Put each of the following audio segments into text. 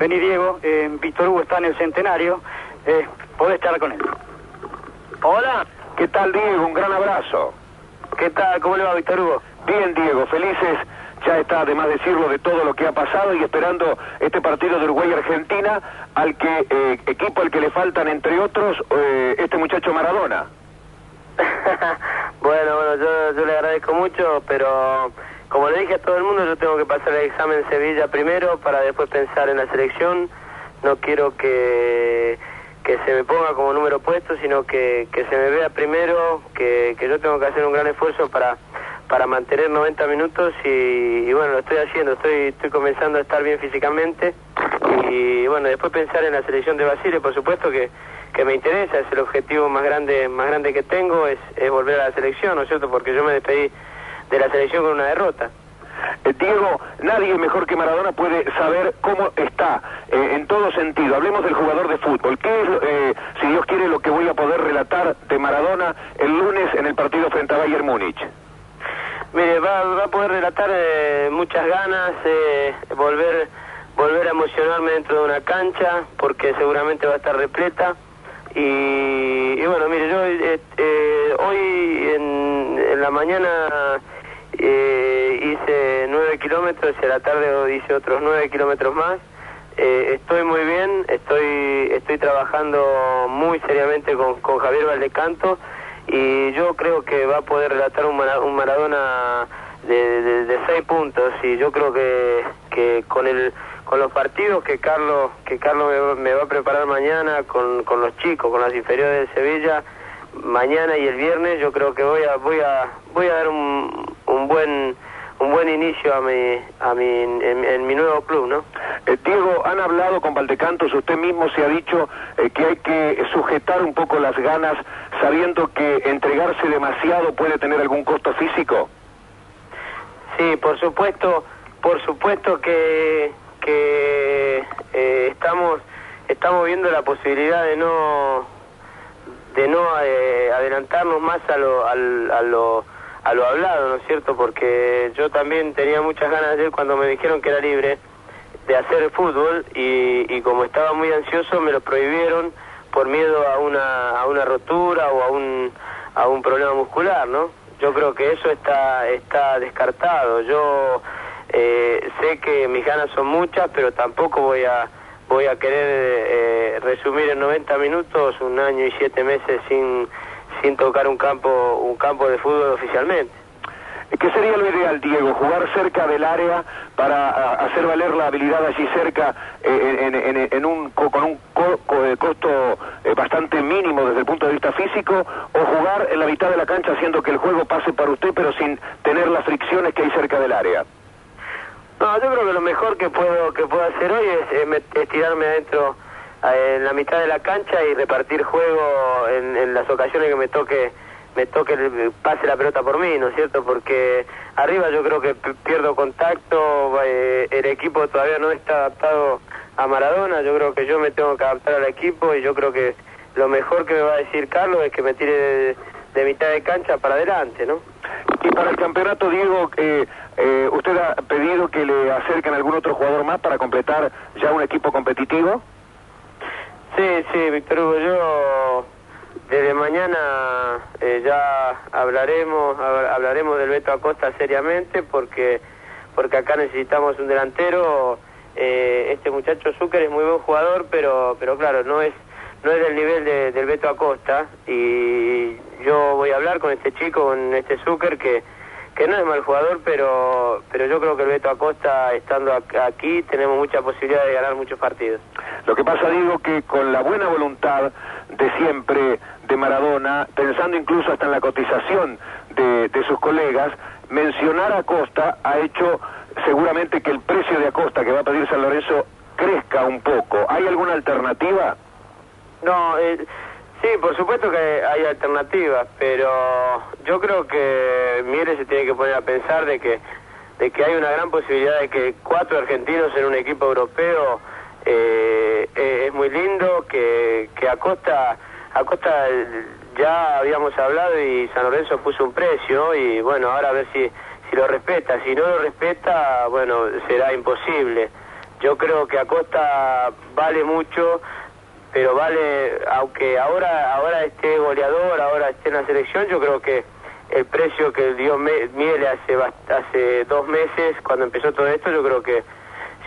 Vení, Diego. Eh, Víctor Hugo está en el centenario. Eh, podés charlar con él. Hola. ¿Qué tal, Diego? Un gran abrazo. ¿Qué tal? ¿Cómo le va, Víctor Hugo? Bien, Diego. Felices, ya está además decirlo, de todo lo que ha pasado y esperando este partido de Uruguay-Argentina, al que eh, equipo al que le faltan, entre otros, eh, este muchacho Maradona. bueno, bueno, yo, yo le agradezco mucho, pero como le dije a todo el mundo, yo tengo que pasar el examen en Sevilla primero para después pensar en la selección. No quiero que, que se me ponga como número puesto, sino que, que se me vea primero, que, que yo tengo que hacer un gran esfuerzo para, para mantener 90 minutos y, y bueno, lo estoy haciendo, estoy, estoy comenzando a estar bien físicamente y bueno, después pensar en la selección de Basile, por supuesto que, que me interesa, es el objetivo más grande, más grande que tengo, es, es volver a la selección, ¿no es cierto? Porque yo me despedí de la selección con una derrota. Eh, Diego, nadie mejor que Maradona puede saber cómo está eh, en todo sentido. Hablemos del jugador de fútbol. ¿Qué es, eh, si Dios quiere, lo que voy a poder relatar de Maradona el lunes en el partido frente a Bayern Múnich? Mire, va, va a poder relatar eh, muchas ganas, eh, volver, volver a emocionarme dentro de una cancha, porque seguramente va a estar repleta. Y, y bueno, mire, yo eh, eh, hoy en, en la mañana kilómetros y la tarde hice otros nueve kilómetros más. Eh, estoy muy bien, estoy, estoy trabajando muy seriamente con, con Javier Valdecanto y yo creo que va a poder relatar un, Mara- un Maradona de, de- seis puntos y yo creo que, que con el con los partidos que Carlos que Carlos me, me va a preparar mañana con, con los chicos con las inferiores de Sevilla mañana y el viernes yo creo que voy a voy a voy a dar un, un buen buen inicio a mi a mi en, en mi nuevo club no Eh, Diego, han hablado con Valdecantos, usted mismo se ha dicho eh, que hay que sujetar un poco las ganas sabiendo que entregarse demasiado puede tener algún costo físico. Sí, por supuesto, por supuesto que, que eh, estamos estamos viendo la posibilidad de no de no eh, adelantarnos más a lo, al- a lo a lo hablado, ¿no es cierto? Porque yo también tenía muchas ganas ayer cuando me dijeron que era libre de hacer fútbol y, y como estaba muy ansioso me lo prohibieron por miedo a una a una rotura o a un a un problema muscular, ¿no? Yo creo que eso está está descartado. Yo eh, sé que mis ganas son muchas, pero tampoco voy a voy a querer eh, resumir en 90 minutos un año y siete meses sin sin tocar un campo un campo de fútbol oficialmente. ¿Qué sería lo ideal, Diego? ¿Jugar cerca del área para hacer valer la habilidad allí cerca eh, en, en- en un, co- con un eh, costo eh, bastante mínimo desde el punto de vista físico? ¿O jugar en la mitad de la cancha haciendo que el juego pase para usted pero sin tener las fricciones que hay cerca del área? No, yo creo que lo mejor que puedo que puedo hacer hoy es, met- es tirarme adentro en la mitad de la cancha y repartir juego en, en las ocasiones que me toque me toque el- pase la pelota por mí, ¿no es cierto? Porque arriba yo creo que pierdo contacto, eh, el equipo todavía no está adaptado a Maradona, yo creo que yo me tengo que adaptar al equipo y yo creo que lo mejor que me va a decir Carlos es que me tire de, de mitad de cancha para adelante, ¿no? Y para el campeonato, Diego, eh, eh, ¿usted ha pedido que le acerquen algún otro jugador más para completar ya un equipo competitivo? Sí, sí, Víctor Hugo, yo desde mañana eh, ya hablaremos hab- hablaremos del Beto Acosta seriamente porque porque acá necesitamos un delantero. Eh, este muchacho Zucker es muy buen jugador, pero pero claro, no es no es del nivel de- del Beto Acosta y yo voy a hablar con este chico, con este Zucker que que no es mal jugador, pero pero yo creo que el Beto Acosta estando aquí tenemos mucha posibilidad de ganar muchos partidos. Lo que pasa, digo, que con la buena voluntad de siempre de Maradona, pensando incluso hasta en la cotización de, de sus colegas, mencionar a Costa ha hecho seguramente que el precio de Acosta que va a pedir San Lorenzo crezca un poco. ¿Hay alguna alternativa? No, eh, sí, por supuesto que hay alternativas, pero yo creo que Mieres se tiene que poner a pensar de que de que hay una gran posibilidad de que cuatro argentinos en un equipo europeo eh, eh, es muy lindo, que, que Acosta, Acosta eh, ya habíamos hablado y San Lorenzo puso un precio y bueno, ahora a ver si, si lo respeta, si no lo respeta, bueno, será imposible. yo creo que Acosta vale mucho, pero vale, aunque ahora ahora esté goleador, ahora esté en la selección, yo creo que el precio que dio Miele hace hace dos meses, cuando empezó todo esto, yo creo que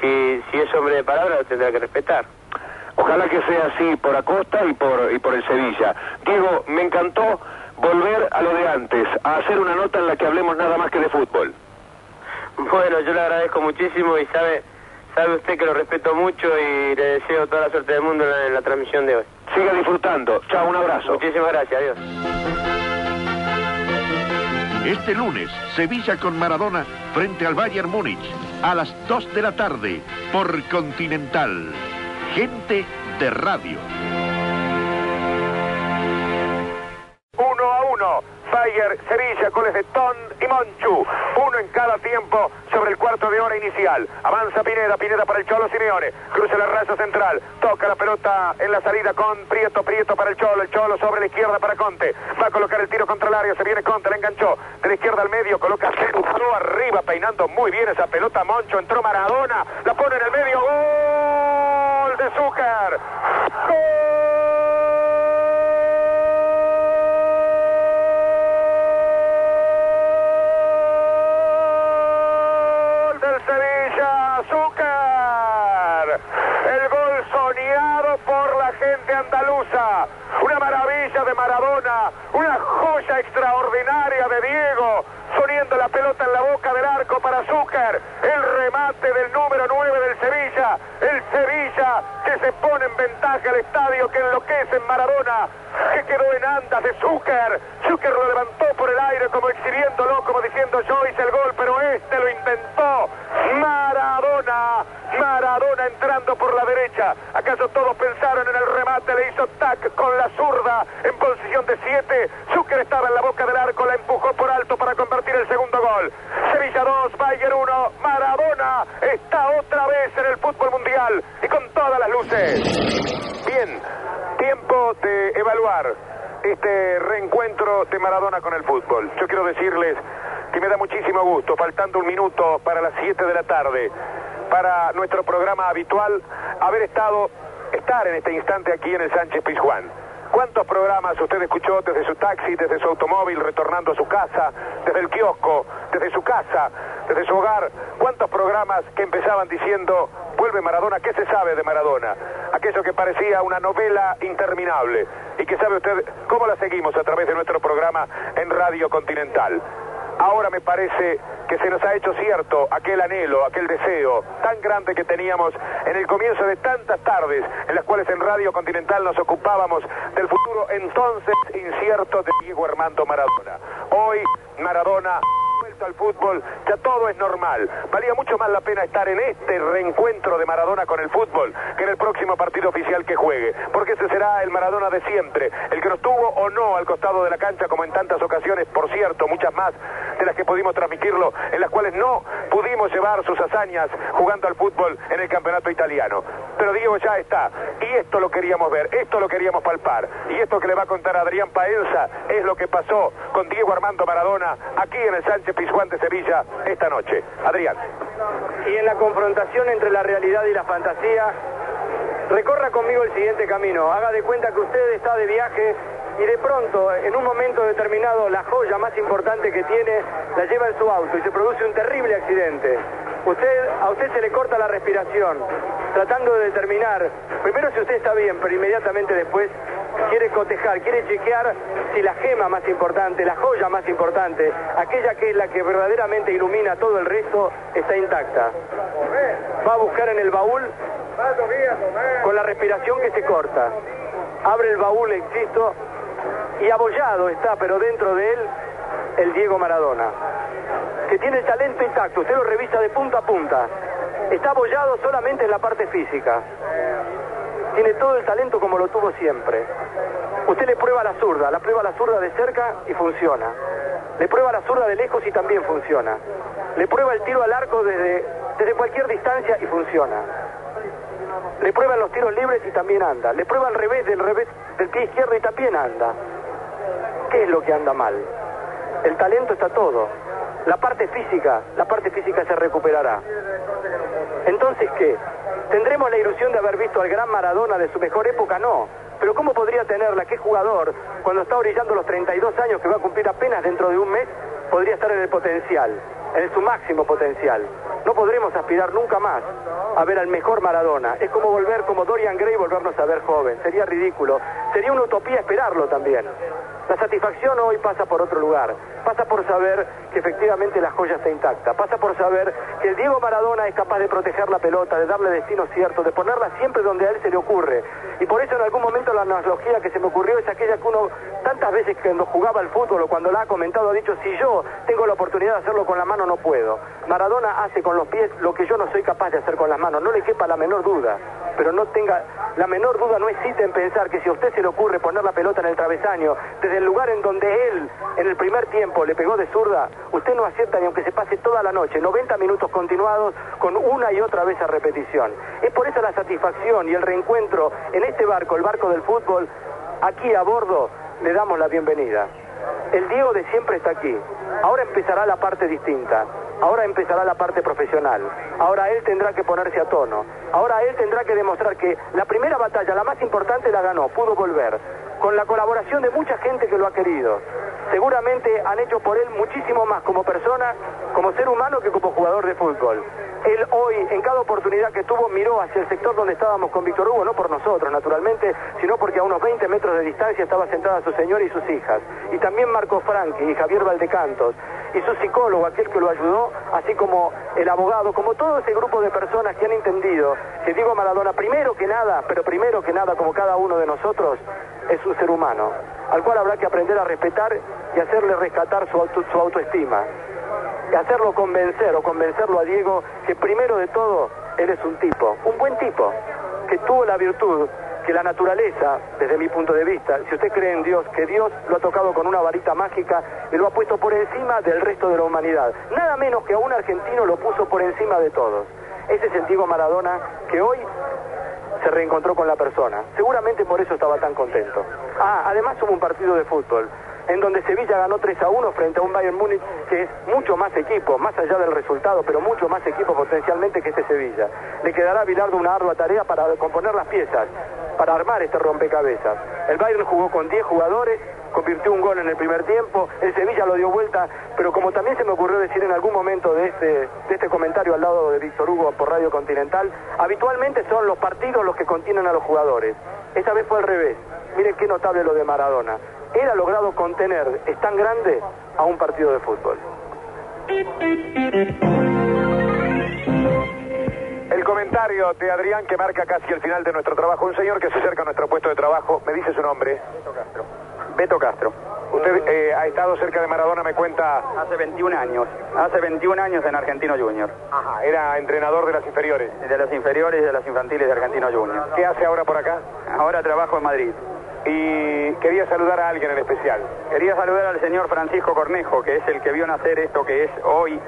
si, si es hombre de palabra lo tendrá que respetar. Ojalá que sea así por Acosta y por, y por el Sevilla. Diego, me encantó volver a lo de antes, a hacer una nota en la que hablemos nada más que de fútbol. Bueno, yo le agradezco muchísimo y sabe, sabe usted que lo respeto mucho y le deseo toda la suerte del mundo en la, transmisión de hoy. Siga disfrutando. Chao, un abrazo. Muchísimas gracias, adiós. Este lunes, Sevilla con Maradona frente al Bayern Múnich a las 2 de la tarde por Continental. Gente de radio. Bayer, Sevilla, goles de Ton y Monchu. Uno en cada tiempo sobre el cuarto de hora inicial. Avanza Pineda, Pineda para el Cholo Simeone. Cruza la raza central. Toca la pelota en la salida con Prieto, Prieto para el Cholo. El Cholo sobre la izquierda para Conte. Va a colocar el tiro contra el área. Se viene Conte, le enganchó. De la izquierda al medio, coloca Ceruzo arriba, peinando muy bien esa pelota. Moncho entró Maradona. La pone en el medio. Gol de Zúcar. Extraordinaria de Diego, poniendo la pelota en la boca del arco para Zúcar, el remate del número 9 del Sevilla, el Sevilla que se pone en ventaja al estadio que enloquece en Maradona, que quedó en andas de Zúcar, Zúcar lo levantó por el aire como exhibiéndolo, como diciendo yo hice el gol, pero este lo intentó, Maradona, Maradona entrando por la derecha, acaso todos pensaron en el remate, le hizo tac con la zurda en posición de 7, estaba en la boca del arco, la empujó por alto para convertir el segundo gol. Sevilla 2, Bayern 1, Maradona está otra vez en el fútbol mundial y con todas las luces. Bien, tiempo de evaluar este reencuentro de Maradona con el fútbol. Yo quiero decirles que me da muchísimo gusto, faltando un minuto para las 7 de tarde, para nuestro programa habitual, haber estado, estar en este instante aquí en el Sánchez Pizjuán. ¿Cuántos programas usted escuchó desde su taxi, desde su automóvil, retornando a su casa, desde el kiosco, desde su casa, desde su hogar? ¿Cuántos programas que empezaban diciendo, vuelve Maradona, ¿qué se sabe de Maradona? Aquello que parecía una novela interminable y que sabe usted cómo la seguimos a través de nuestro programa en Radio Continental. Ahora me parece que se nos ha hecho cierto aquel anhelo, aquel deseo tan grande que teníamos en el comienzo de tantas tardes en las cuales en Radio Continental nos ocupábamos del futuro entonces incierto de Diego Armando Maradona. Hoy Maradona al fútbol, ya todo es normal. Valía mucho más la pena estar en este reencuentro de Maradona con el fútbol que en el próximo partido oficial que juegue, porque ese será el Maradona de siempre, el que nos tuvo o no al costado de la cancha como en tantas ocasiones, por cierto, muchas más de las que pudimos transmitirlo, en las cuales no pudimos llevar sus hazañas jugando al fútbol en el campeonato italiano. Pero Diego ya está, y esto lo queríamos ver, esto lo queríamos palpar, y esto que le va a contar Adrián Paenza es lo que pasó con Diego Armando Maradona aquí en el Sánchez Juan de Sevilla esta noche. Adrián. Y en la confrontación entre la realidad y la fantasía, recorra conmigo el siguiente camino. Haga de cuenta que usted está de viaje y de pronto, en un momento determinado, la joya más importante que tiene la lleva en su auto y se produce un terrible accidente. Usted, a usted se le corta la respiración, tratando de determinar, primero si usted está bien, pero inmediatamente después quiere cotejar, quiere chequear si la gema más importante, la joya más importante, aquella que es la que verdaderamente ilumina todo el resto, está intacta. Va a buscar en el baúl con la respiración que se corta. Abre el baúl, insisto, y abollado está, pero dentro de él, el Diego Maradona, que tiene el talento intacto, usted lo revisa de punta a punta. Está abollado solamente en la parte física. Tiene todo el talento como lo tuvo siempre. Usted le prueba la zurda, la prueba la zurda de cerca y funciona. Le prueba la zurda de lejos y también funciona. Le prueba el tiro al arco desde, desde cualquier distancia y funciona. Le prueba los tiros libres y también anda. Le prueba al revés del revés del pie izquierdo y también anda. ¿Qué es lo que anda mal? El talento está todo. La parte física, la parte física se recuperará. Entonces, ¿qué? ¿Tendremos la ilusión de haber visto al gran Maradona de su mejor época? No. Pero ¿cómo podría tenerla? ¿Qué jugador, cuando está brillando los 32 años que va a cumplir apenas dentro de un mes, podría estar en el potencial, en su máximo potencial? No podremos aspirar nunca más a ver al mejor Maradona. Es como volver como Dorian Gray y volvernos a ver joven. Sería ridículo. Sería una utopía esperarlo también. La satisfacción hoy pasa por otro lugar. Pasa por saber que efectivamente la joya está intacta. Pasa por saber que el Diego Maradona es capaz de proteger la pelota, de darle destino cierto, de ponerla siempre donde a él se le ocurre. Y por eso en algún momento la analogía que se me ocurrió es aquella que uno tantas veces cuando jugaba al fútbol o cuando la ha comentado ha dicho, si yo tengo la oportunidad de hacerlo con la mano no puedo. Maradona hace con los pies lo que yo no soy capaz de hacer con las manos. No le quepa la menor duda. Pero no tenga la menor duda, no existe en pensar que si a usted se le ocurre poner la pelota en el travesaño, desde el lugar en donde él en el primer tiempo le pegó de zurda, usted no acierta ni aunque se pase toda la noche, 90 minutos continuados con una y otra vez a repetición. Es por eso la satisfacción y el reencuentro en este barco, el barco del fútbol, aquí a bordo le damos la bienvenida. El Diego de siempre está aquí. Ahora empezará la parte distinta. Ahora empezará la parte profesional. Ahora él tendrá que ponerse a tono. Ahora él tendrá que demostrar que la primera batalla, la más importante, la ganó, pudo volver. Con la colaboración de mucha gente que lo ha querido. Seguramente han hecho por él muchísimo más como persona, como ser humano que como jugador de fútbol. Él hoy, en cada oportunidad que tuvo, miró hacia el sector donde estábamos con Víctor Hugo, no por nosotros, naturalmente, sino porque a unos 20 metros de distancia estaba sentada su señora y sus hijas. Y también Marco Franchi y Javier Valdecantos y su psicólogo, aquel que lo ayudó, así como el abogado, como todo ese grupo de personas que han entendido que Diego Maradona, primero que nada, pero primero que nada, como cada uno de nosotros, es un ser humano, al cual habrá que aprender a respetar y hacerle rescatar su, auto, su autoestima. Y hacerlo convencer o convencerlo a Diego que primero de todo, él es un tipo, un buen tipo, que tuvo la virtud que la naturaleza, desde mi punto de vista, si usted cree en Dios, que Dios lo ha tocado con una varita mágica y lo ha puesto por encima del resto de la humanidad. Nada menos que a un argentino lo puso por encima de todos. Ese es el Diego Maradona que hoy se reencontró con la persona. Seguramente por eso estaba tan contento. Ah, además hubo un partido de fútbol en donde Sevilla ganó 3 a 1 frente a un Bayern Múnich que es mucho más equipo, más allá del resultado, pero mucho más equipo potencialmente que este Sevilla. Le quedará a Bilardo una ardua tarea para componer las piezas, para armar este rompecabezas. El Bayern jugó con 10 jugadores, convirtió un gol en el primer tiempo, el Sevilla lo dio vuelta, pero como también se me ocurrió decir en algún momento de este, de este comentario al lado de Víctor Hugo por Radio Continental, habitualmente son los partidos los que contienen a los jugadores. Esta vez fue al revés. Miren qué notable lo de Maradona. Él ha logrado contener, es tan grande, a un partido de fútbol. El comentario de Adrián que marca casi el final de nuestro trabajo. Un señor que se acerca a nuestro puesto de trabajo. ¿Me dice su nombre? Beto Castro. Beto Castro. Usted eh, ha estado cerca de Maradona, me cuenta. Hace 21 años. Hace 21 años en Argentino Junior. Ajá, era entrenador de las inferiores. De las inferiores y de las infantiles de Argentino Junior. ¿Qué hace ahora por acá? Ahora trabajo en Madrid. Y quería saludar a alguien en especial. Quería saludar al señor Francisco Cornejo, que es el que vio nacer esto que es hoy,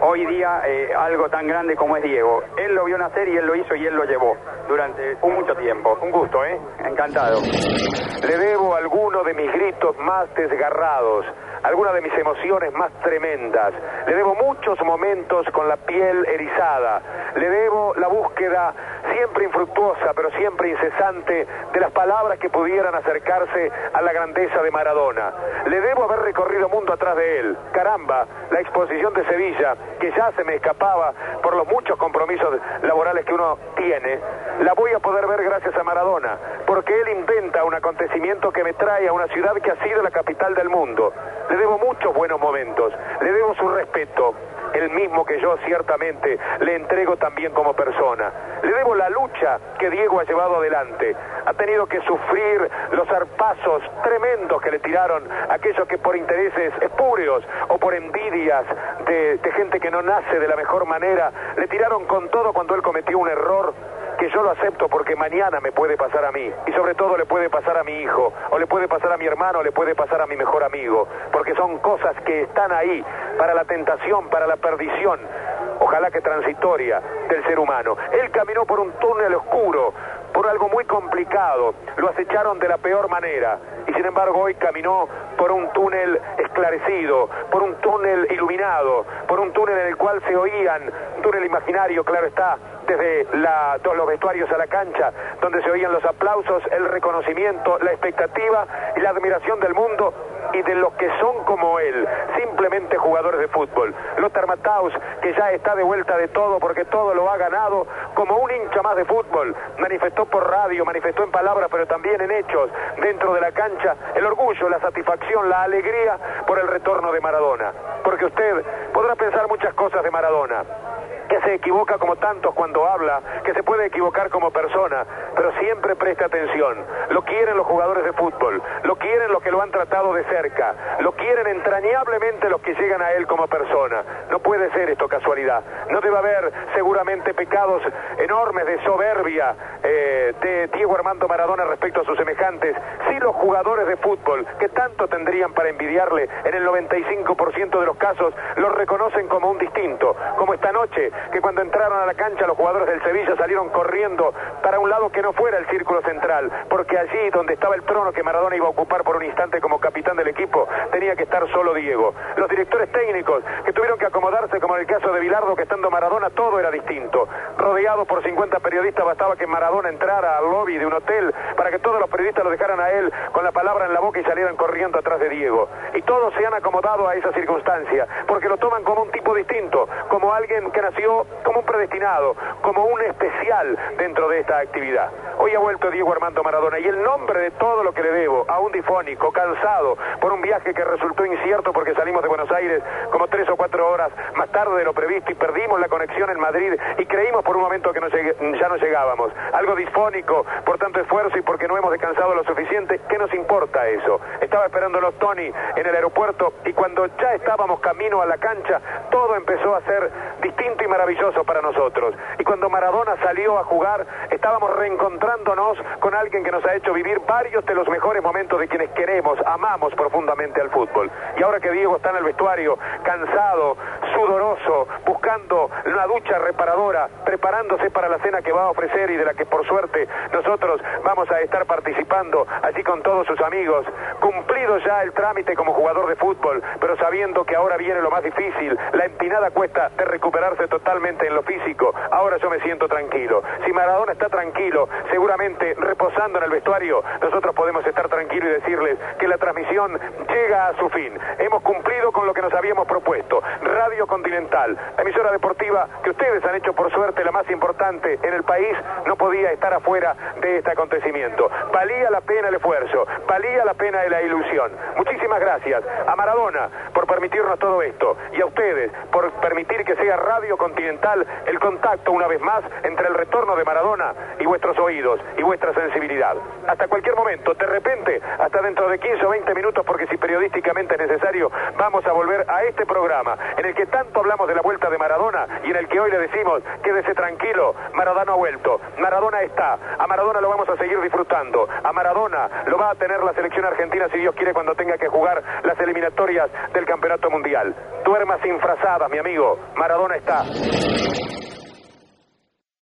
hoy día eh, algo tan grande como es Diego. Él lo vio nacer y él lo hizo y él lo llevó durante mucho tiempo. Un gusto, ¿eh? Encantado. Le debo alguno de mis gritos más desgarrados, alguna de mis emociones más tremendas. Le debo muchos momentos con la piel erizada. Le debo la búsqueda siempre infructuosa, pero siempre incesante, de las palabras que pudieran acercarse a la grandeza de Maradona. Le debo haber recorrido mundo atrás de él. Caramba, la exposición de Sevilla, que ya se me escapaba por los muchos compromisos laborales que uno tiene, la voy a poder ver gracias a Maradona, porque él inventa un acontecimiento que me trae a una ciudad que ha sido la capital del mundo. Le debo muchos buenos momentos, le debo su respeto, el mismo que yo ciertamente le entrego también como persona. Le debo la lucha que Diego ha llevado adelante. Ha tenido que sufrir los zarpazos tremendos que le tiraron aquellos que por intereses espúreos o por envidias de gente que no nace de la mejor manera, le tiraron con todo cuando él cometió un error que yo lo acepto porque mañana me puede pasar a mí y sobre todo le puede pasar a mi hijo o le puede pasar a mi hermano o le puede pasar a mi mejor amigo porque son cosas que están ahí para la tentación, para la perdición ojalá que transitoria del ser humano. Él caminó por un túnel oscuro por algo muy complicado lo acecharon de la peor manera y sin embargo hoy caminó por un túnel esclarecido, por un túnel iluminado, por un túnel en el cual se oían, un túnel imaginario, claro está, desde todos los vestuarios a la cancha, donde se oían los aplausos, el reconocimiento, la expectativa y la admiración del mundo y de los que son como él, simplemente jugadores de fútbol. Lothar Matthaus, que ya está de vuelta de todo porque todo lo ha ganado como un hincha más de fútbol, manifestó por radio, manifestó en palabras, pero también en hechos, dentro de la cancha, el orgullo, la satisfacción, la alegría por el retorno de Maradona. Porque usted podrá pensar muchas cosas de Maradona, que se equivoca como tantos cuando habla, que se puede equivocar como persona, pero siempre preste atención. Lo quieren los jugadores de fútbol, lo quieren los que lo han tratado de cerca, lo quieren entrañablemente los que llegan a él como persona. No puede ser esto casualidad. No debe haber seguramente pecados enormes de soberbia eh, de Diego Armando Maradona respecto a sus semejantes. Sí los jugadores de fútbol, que tanto tendrían para envidiarle, en el 95% de los casos, lo reconocen como un distinto, como esta noche que cuando entraron a la cancha los jugadores del Sevilla salieron corriendo para un lado que no fuera el círculo central, porque allí donde estaba el trono que Maradona iba a ocupar por un instante como capitán del equipo, tenía que estar solo Diego. Los directores técnicos que tuvieron que acomodarse, como en el caso de Bilardo, que estando Maradona todo era distinto. Rodeado por 50 periodistas, bastaba que Maradona entrara al lobby de un hotel para que todos los periodistas lo dejaran a él con la palabra en la boca y salieran corriendo atrás de Diego. Y todos se han acomodado a esa circunstancia, porque lo toman como un tipo distinto, que nació como un predestinado, como un especial dentro de esta actividad. Hoy ha vuelto Diego Armando Maradona y el nombre de todo lo que le debo a un difónico, cansado por un viaje que resultó incierto porque salimos de Buenos Aires como tres o cuatro horas más tarde de lo previsto y perdimos la conexión en Madrid y creímos por un momento que no ya no llegábamos. Algo disfónico por tanto esfuerzo y porque no hemos descansado lo suficiente. ¿Qué nos importa eso? Estaba esperándolos Tony en el aeropuerto y cuando ya estábamos camino a la cancha, todo empezó a ser distinto y maravilloso para nosotros. Y cuando Maradona salió a jugar, estábamos reencontrándonos con alguien que nos ha hecho vivir varios de los mejores momentos de quienes queremos, amamos profundamente al fútbol. Y ahora que Diego está en el vestuario, cansado, sudoroso, buscando una ducha reparadora, preparándose para la cena que va a ofrecer y de la que por suerte nosotros vamos a estar participando, así con todos sus amigos, cumplido ya el trámite como jugador de fútbol, pero sabiendo que ahora viene lo más difícil, la empinada cuesta de recuperarse totalmente en lo físico, ahora yo me siento tranquilo. Si Maradona está tranquilo, seguramente reposando en el vestuario, nosotros podemos estar tranquilos y decirles que la transmisión llega a su fin. Hemos cumplido con lo que nos habíamos propuesto. Radio Continental, la emisora deportiva que ustedes han hecho por suerte la más importante en el país, no podía estar afuera de este acontecimiento. Valía la pena el esfuerzo, valía la pena la ilusión. Muchísimas gracias a Maradona por permitirnos todo esto y a ustedes por permitir que sea Radio Continental el contacto una vez más entre el retorno de Maradona y vuestros oídos y vuestra sensibilidad. Hasta cualquier momento, de repente, hasta dentro de 15 o 20 minutos, porque si periodísticamente es necesario, vamos a volver a este programa en el que tanto hablamos de la vuelta de Maradona y en el que hoy le decimos, quédese tranquilo, Maradona ha vuelto, Maradona está, a Maradona lo vamos a seguir disfrutando, a Maradona lo va a tener la selección argentina si Dios quiere cuando tenga que jugar las eliminatorias del Campeonato Mundial. Duerma sin frazadas, mi amigo, Maradona está.